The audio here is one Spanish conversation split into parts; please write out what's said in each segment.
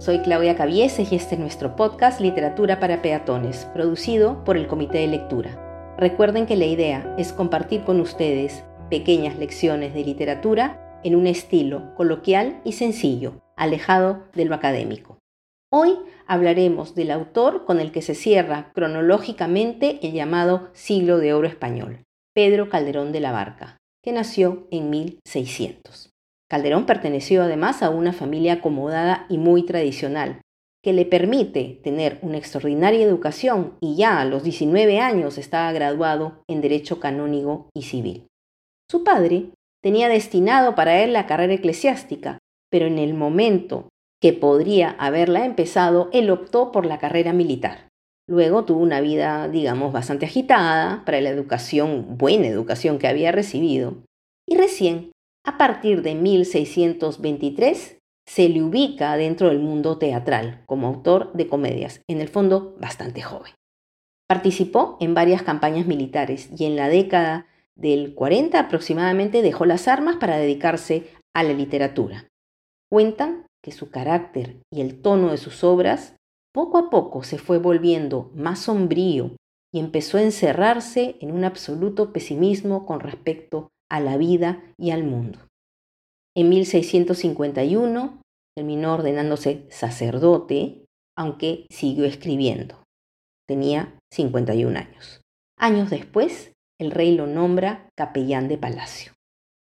Soy Claudia Cavieses y este es nuestro podcast Literatura para Peatones, producido por el Comité de Lectura. Recuerden que la idea es compartir con ustedes pequeñas lecciones de literatura en un estilo coloquial y sencillo, alejado de lo académico. Hoy hablaremos del autor con el que se cierra cronológicamente el llamado siglo de oro español, Pedro Calderón de la Barca, que nació en 1600. Calderón perteneció además a una familia acomodada y muy tradicional, que le permite tener una extraordinaria educación y ya a los 19 años estaba graduado en Derecho Canónigo y Civil. Su padre tenía destinado para él la carrera eclesiástica, pero en el momento que podría haberla empezado, él optó por la carrera militar. Luego tuvo una vida, digamos, bastante agitada para la educación, buena educación que había recibido, y recién a partir de 1623 se le ubica dentro del mundo teatral como autor de comedias, en el fondo bastante joven. Participó en varias campañas militares y en la década del 40 aproximadamente dejó las armas para dedicarse a la literatura. Cuentan que su carácter y el tono de sus obras poco a poco se fue volviendo más sombrío y empezó a encerrarse en un absoluto pesimismo con respecto a la vida y al mundo. En 1651 terminó ordenándose sacerdote, aunque siguió escribiendo. Tenía 51 años. Años después, el rey lo nombra capellán de palacio.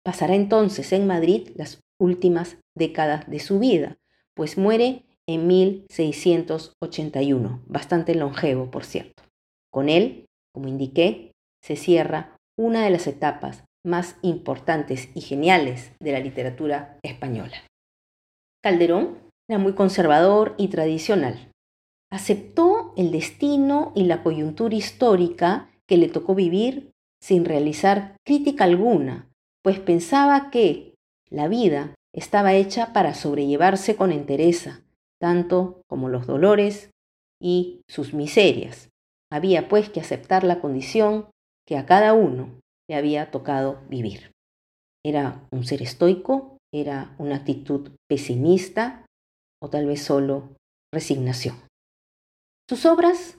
Pasará entonces en Madrid las últimas décadas de su vida, pues muere en 1681, bastante longevo, por cierto. Con él, como indiqué, se cierra una de las etapas más importantes y geniales de la literatura española. Calderón era muy conservador y tradicional. Aceptó el destino y la coyuntura histórica que le tocó vivir sin realizar crítica alguna, pues pensaba que la vida estaba hecha para sobrellevarse con entereza, tanto como los dolores y sus miserias. Había pues que aceptar la condición que a cada uno le había tocado vivir. Era un ser estoico, era una actitud pesimista o tal vez solo resignación. Sus obras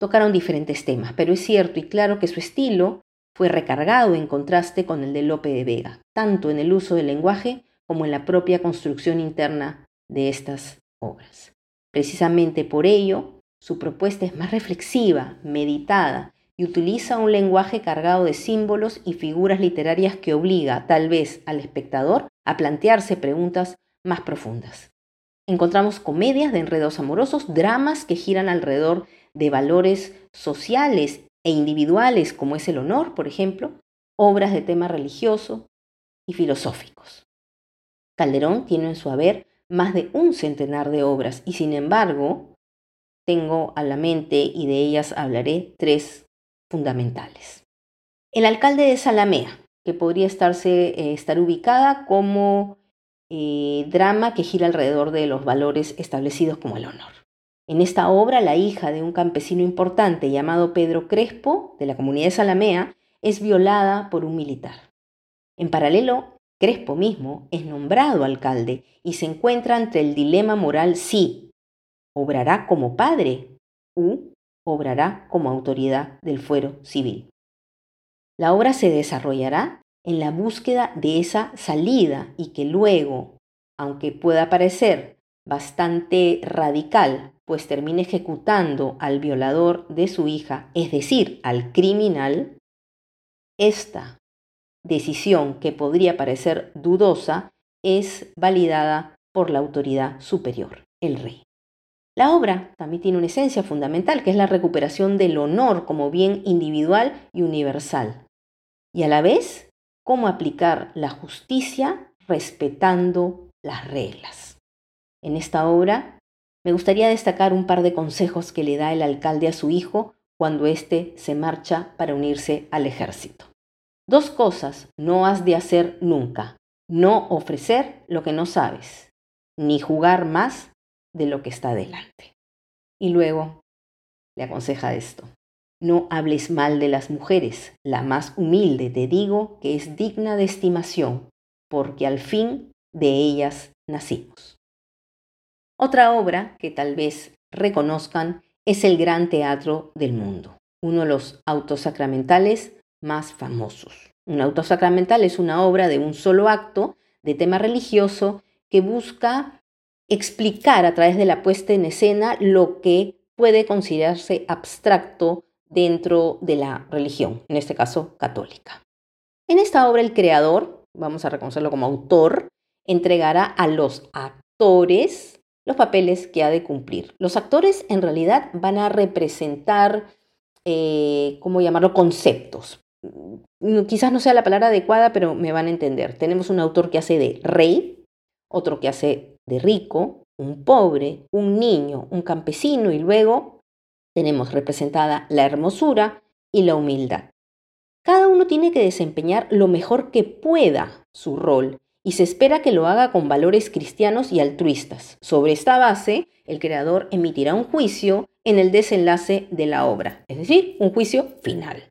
tocaron diferentes temas, pero es cierto y claro que su estilo fue recargado en contraste con el de Lope de Vega, tanto en el uso del lenguaje como en la propia construcción interna de estas obras. Precisamente por ello, su propuesta es más reflexiva, meditada y utiliza un lenguaje cargado de símbolos y figuras literarias que obliga tal vez al espectador a plantearse preguntas más profundas. Encontramos comedias de enredos amorosos, dramas que giran alrededor de valores sociales e individuales como es el honor, por ejemplo, obras de tema religioso y filosóficos. Calderón tiene en su haber más de un centenar de obras y sin embargo tengo a la mente y de ellas hablaré tres fundamentales. El alcalde de Salamea, que podría estarse, eh, estar ubicada como eh, drama que gira alrededor de los valores establecidos como el honor. En esta obra, la hija de un campesino importante llamado Pedro Crespo, de la comunidad de Salamea, es violada por un militar. En paralelo, Crespo mismo es nombrado alcalde y se encuentra ante el dilema moral si obrará como padre u obrará como autoridad del fuero civil. La obra se desarrollará en la búsqueda de esa salida y que luego, aunque pueda parecer bastante radical, pues termine ejecutando al violador de su hija, es decir, al criminal, esta decisión que podría parecer dudosa es validada por la autoridad superior, el rey. La obra también tiene una esencia fundamental, que es la recuperación del honor como bien individual y universal. Y a la vez, cómo aplicar la justicia respetando las reglas. En esta obra me gustaría destacar un par de consejos que le da el alcalde a su hijo cuando éste se marcha para unirse al ejército. Dos cosas no has de hacer nunca. No ofrecer lo que no sabes, ni jugar más de lo que está delante. Y luego le aconseja esto. No hables mal de las mujeres, la más humilde te digo que es digna de estimación, porque al fin de ellas nacimos. Otra obra que tal vez reconozcan es el Gran Teatro del Mundo, uno de los autos sacramentales más famosos. Un auto sacramental es una obra de un solo acto de tema religioso que busca explicar a través de la puesta en escena lo que puede considerarse abstracto dentro de la religión, en este caso católica. En esta obra el creador, vamos a reconocerlo como autor, entregará a los actores los papeles que ha de cumplir. Los actores en realidad van a representar, eh, ¿cómo llamarlo?, conceptos. Mm, quizás no sea la palabra adecuada, pero me van a entender. Tenemos un autor que hace de rey, otro que hace de rico, un pobre, un niño, un campesino y luego tenemos representada la hermosura y la humildad. Cada uno tiene que desempeñar lo mejor que pueda su rol y se espera que lo haga con valores cristianos y altruistas. Sobre esta base, el creador emitirá un juicio en el desenlace de la obra, es decir, un juicio final.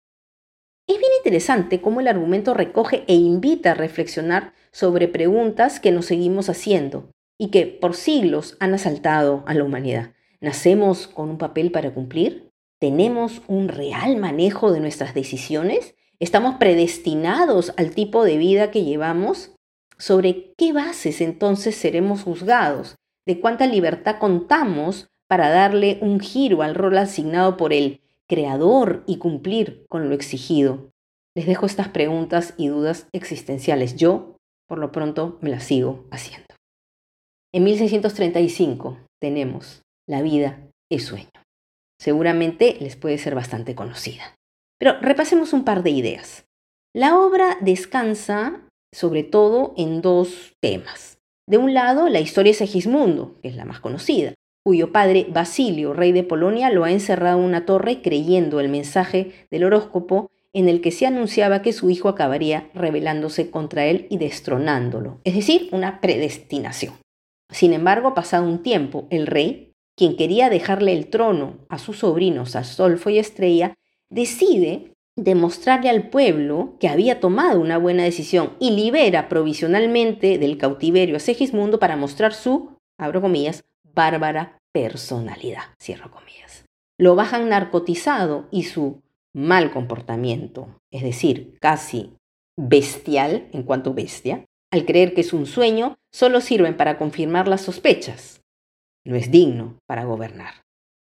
Es bien interesante cómo el argumento recoge e invita a reflexionar sobre preguntas que nos seguimos haciendo y que por siglos han asaltado a la humanidad. ¿Nacemos con un papel para cumplir? ¿Tenemos un real manejo de nuestras decisiones? ¿Estamos predestinados al tipo de vida que llevamos? ¿Sobre qué bases entonces seremos juzgados? ¿De cuánta libertad contamos para darle un giro al rol asignado por el creador y cumplir con lo exigido? Les dejo estas preguntas y dudas existenciales. Yo, por lo pronto, me las sigo haciendo. En 1635 tenemos La vida es sueño. Seguramente les puede ser bastante conocida. Pero repasemos un par de ideas. La obra descansa sobre todo en dos temas. De un lado, la historia de Segismundo, que es la más conocida, cuyo padre Basilio, rey de Polonia, lo ha encerrado en una torre creyendo el mensaje del horóscopo en el que se anunciaba que su hijo acabaría rebelándose contra él y destronándolo, es decir, una predestinación. Sin embargo, pasado un tiempo, el rey, quien quería dejarle el trono a sus sobrinos Astolfo y Estrella, decide demostrarle al pueblo que había tomado una buena decisión y libera provisionalmente del cautiverio a Segismundo para mostrar su, abro comillas, bárbara personalidad, cierro comillas. Lo bajan narcotizado y su mal comportamiento, es decir, casi bestial en cuanto bestia, al creer que es un sueño, solo sirven para confirmar las sospechas. No es digno para gobernar.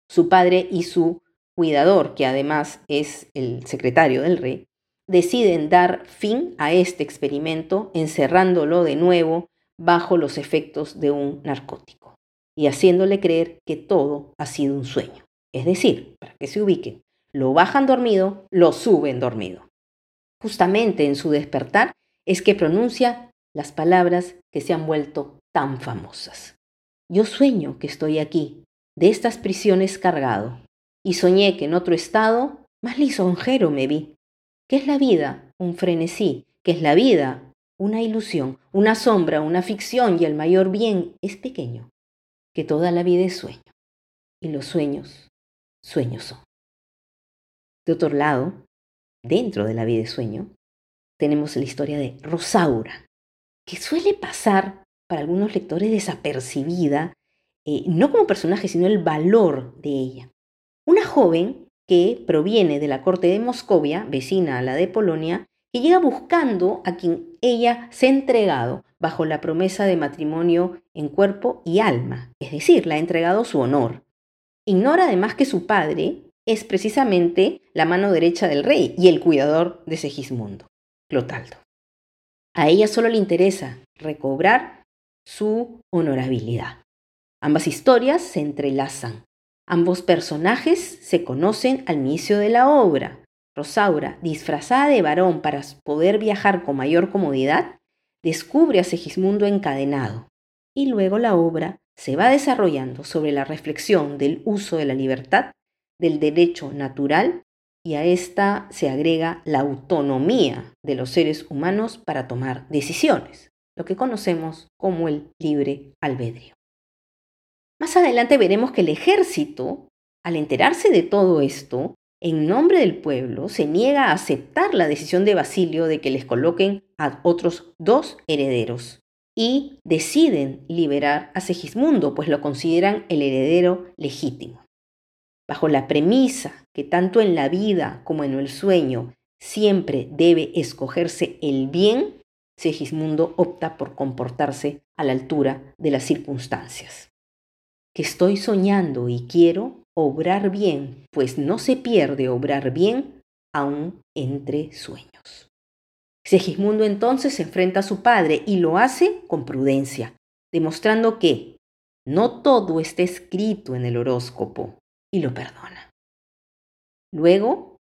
Su padre y su cuidador, que además es el secretario del rey, deciden dar fin a este experimento encerrándolo de nuevo bajo los efectos de un narcótico y haciéndole creer que todo ha sido un sueño. Es decir, para que se ubiquen, lo bajan dormido, lo suben dormido. Justamente en su despertar es que pronuncia las palabras que se han vuelto tan famosas. Yo sueño que estoy aquí, de estas prisiones cargado, y soñé que en otro estado más lisonjero me vi. ¿Qué es la vida? Un frenesí. ¿Qué es la vida? Una ilusión, una sombra, una ficción y el mayor bien es pequeño, que toda la vida es sueño. Y los sueños, sueños son. De otro lado, dentro de la vida es sueño, tenemos la historia de Rosaura, que suele pasar para algunos lectores desapercibida, eh, no como personaje, sino el valor de ella. Una joven que proviene de la corte de Moscovia, vecina a la de Polonia, que llega buscando a quien ella se ha entregado bajo la promesa de matrimonio en cuerpo y alma, es decir, le ha entregado su honor. Ignora además que su padre es precisamente la mano derecha del rey y el cuidador de Segismundo, Clotaldo. A ella solo le interesa recobrar su honorabilidad. Ambas historias se entrelazan. Ambos personajes se conocen al inicio de la obra. Rosaura, disfrazada de varón para poder viajar con mayor comodidad, descubre a Segismundo encadenado. Y luego la obra se va desarrollando sobre la reflexión del uso de la libertad, del derecho natural y a esta se agrega la autonomía de los seres humanos para tomar decisiones, lo que conocemos como el libre albedrío. Más adelante veremos que el ejército, al enterarse de todo esto, en nombre del pueblo, se niega a aceptar la decisión de Basilio de que les coloquen a otros dos herederos y deciden liberar a Segismundo, pues lo consideran el heredero legítimo. Bajo la premisa que tanto en la vida como en el sueño siempre debe escogerse el bien, Segismundo opta por comportarse a la altura de las circunstancias. Que estoy soñando y quiero obrar bien, pues no se pierde obrar bien aún entre sueños. Segismundo entonces se enfrenta a su padre y lo hace con prudencia, demostrando que no todo está escrito en el horóscopo y lo perdona. Luego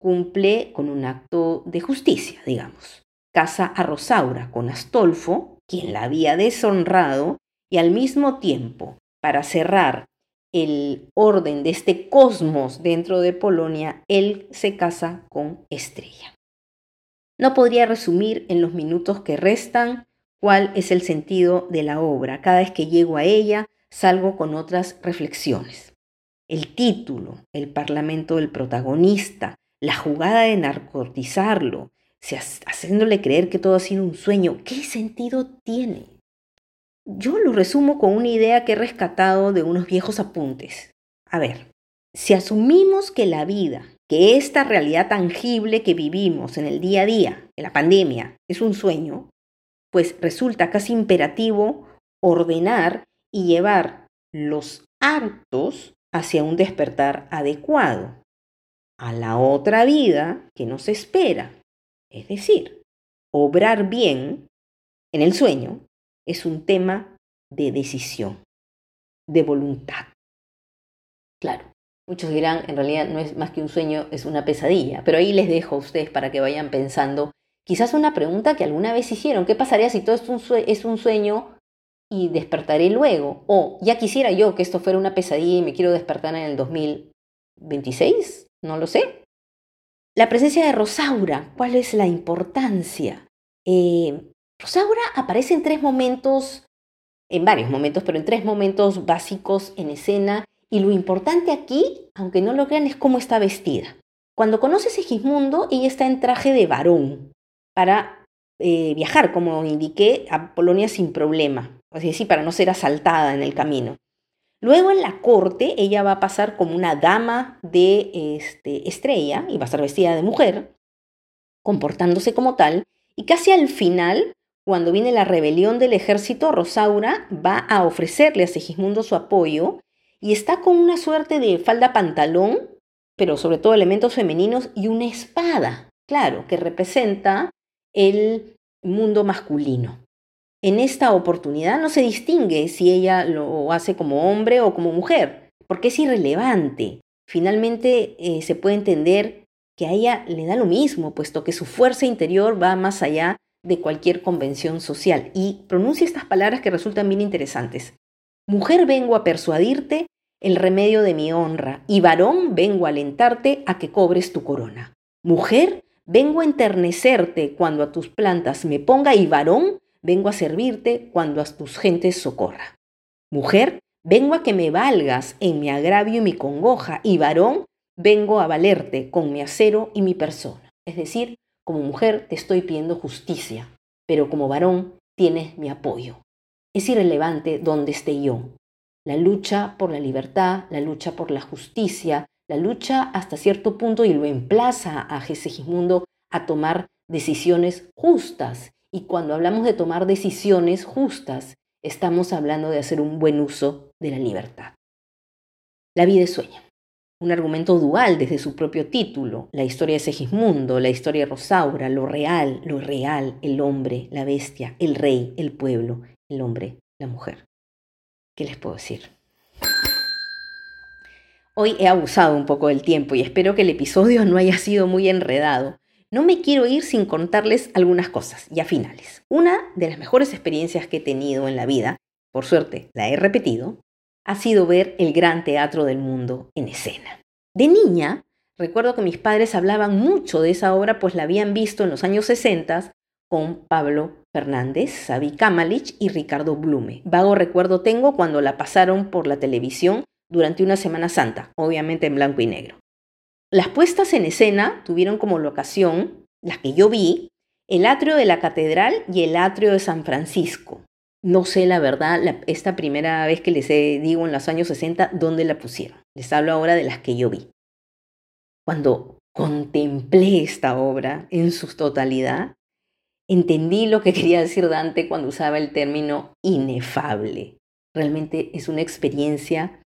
cumple con un acto de justicia, digamos. Casa a Rosaura con Astolfo, quien la había deshonrado, y al mismo tiempo, para cerrar el orden de este cosmos dentro de Polonia, él se casa con Estrella. No podría resumir en los minutos que restan cuál es el sentido de la obra. Cada vez que llego a ella, salgo con otras reflexiones. El título, el parlamento del protagonista, la jugada de narcotizarlo, haciéndole creer que todo ha sido un sueño, ¿qué sentido tiene? Yo lo resumo con una idea que he rescatado de unos viejos apuntes. A ver, si asumimos que la vida que esta realidad tangible que vivimos en el día a día, en la pandemia, es un sueño, pues resulta casi imperativo ordenar y llevar los actos hacia un despertar adecuado, a la otra vida que nos espera. Es decir, obrar bien en el sueño es un tema de decisión, de voluntad. Claro, Muchos dirán, en realidad no es más que un sueño, es una pesadilla, pero ahí les dejo a ustedes para que vayan pensando. Quizás una pregunta que alguna vez hicieron, ¿qué pasaría si todo es un, sueño y despertaré luego? O ya quisiera yo que esto fuera una pesadilla y me quiero despertar en el 2026, no lo sé. La presencia de Rosaura, ¿cuál es la importancia? Eh, Rosaura aparece en tres momentos, en varios momentos, pero en tres momentos básicos en escena y lo importante aquí, aunque no lo crean, es cómo está vestida. Cuando conoce a Segismundo, ella está en traje de varón para eh, viajar, como indiqué, a Polonia sin problema, así decir, para no ser asaltada en el camino. Luego en la corte ella va a pasar como una dama de este, estrella y va a estar vestida de mujer, comportándose como tal, y casi al final, cuando viene la rebelión del ejército, Rosaura va a ofrecerle a Segismundo su apoyo y está con una suerte de falda pantalón, pero sobre todo elementos femeninos y una espada, claro, que representa el mundo masculino. En esta oportunidad no se distingue si ella lo hace como hombre o como mujer, porque es irrelevante. Finalmente eh, se puede entender que a ella le da lo mismo, puesto que su fuerza interior va más allá de cualquier convención social. Y pronuncia estas palabras que resultan bien interesantes. Mujer vengo a persuadirte el remedio de mi honra, y varón vengo a alentarte a que cobres tu corona. Mujer vengo a enternecerte cuando a tus plantas me ponga, y varón vengo a servirte cuando a tus gentes socorra. Mujer vengo a que me valgas en mi agravio y mi congoja, y varón vengo a valerte con mi acero y mi persona. Es decir, como mujer te estoy pidiendo justicia, pero como varón tienes mi apoyo. Es irrelevante dónde esté yo. La lucha por la libertad, la lucha por la justicia, la lucha hasta cierto punto y lo emplaza a Segismundo a tomar decisiones justas. Y cuando hablamos de tomar decisiones justas, estamos hablando de hacer un buen uso de la libertad. La vida es sueño. Un argumento dual desde su propio título, la historia de Segismundo, la historia de Rosaura, lo real, lo real, el hombre, la bestia, el rey, el pueblo, el hombre, la mujer. ¿Qué les puedo decir? Hoy he abusado un poco del tiempo y espero que el episodio no haya sido muy enredado. No me quiero ir sin contarles algunas cosas, ya finales. Una de las mejores experiencias que he tenido en la vida, por suerte la he repetido, ha sido ver el gran teatro del mundo en escena. De niña, recuerdo que mis padres hablaban mucho de esa obra, pues la habían visto en los años 60 con Pablo Fernández, Sabi Kamalich y Ricardo Blume. Vago recuerdo tengo cuando la pasaron por la televisión durante una Semana Santa, obviamente en blanco y negro. Las puestas en escena tuvieron como locación, las que yo vi, el atrio de la catedral y el atrio de San Francisco. No sé la verdad, esta primera vez que les digo en los años 60, dónde la pusieron. Les hablo ahora de las que yo vi. Cuando contemplé esta obra en su totalidad, entendí lo que quería decir Dante cuando usaba el término inefable. Realmente es una experiencia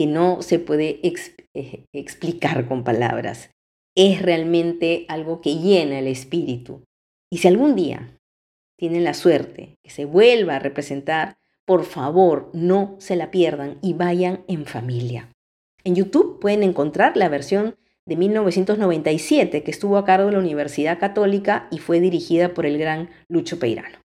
que no se puede eh, explicar con palabras. Es realmente algo que llena el espíritu. Y si algún día tienen la suerte que se vuelva a representar, por favor no se la pierdan y vayan en familia. En YouTube pueden encontrar la versión de 1997 que estuvo a cargo de la Universidad Católica y fue dirigida por el gran Lucho Peirano.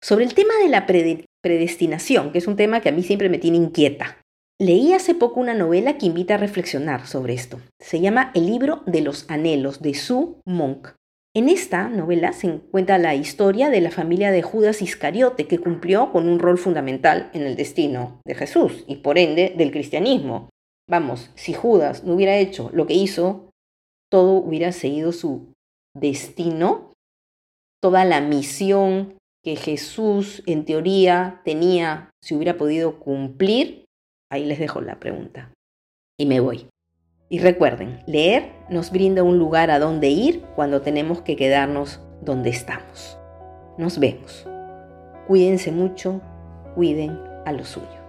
Sobre el tema de la predestinación, que es un tema que a mí siempre me tiene inquieta, leí hace poco una novela que invita a reflexionar sobre esto. Se llama El libro de los anhelos de Sue Monk. En esta novela se encuentra la historia de la familia de Judas Iscariote, que cumplió con un rol fundamental en el destino de Jesús y por ende del cristianismo. Vamos, si Judas no hubiera hecho lo que hizo, todo hubiera seguido su destino, toda la misión que Jesús en teoría tenía, si hubiera podido cumplir, ahí les dejo la pregunta. Y me voy. Y recuerden, leer nos brinda un lugar a donde ir cuando tenemos que quedarnos donde estamos. Nos vemos. Cuídense mucho, cuiden a los suyos.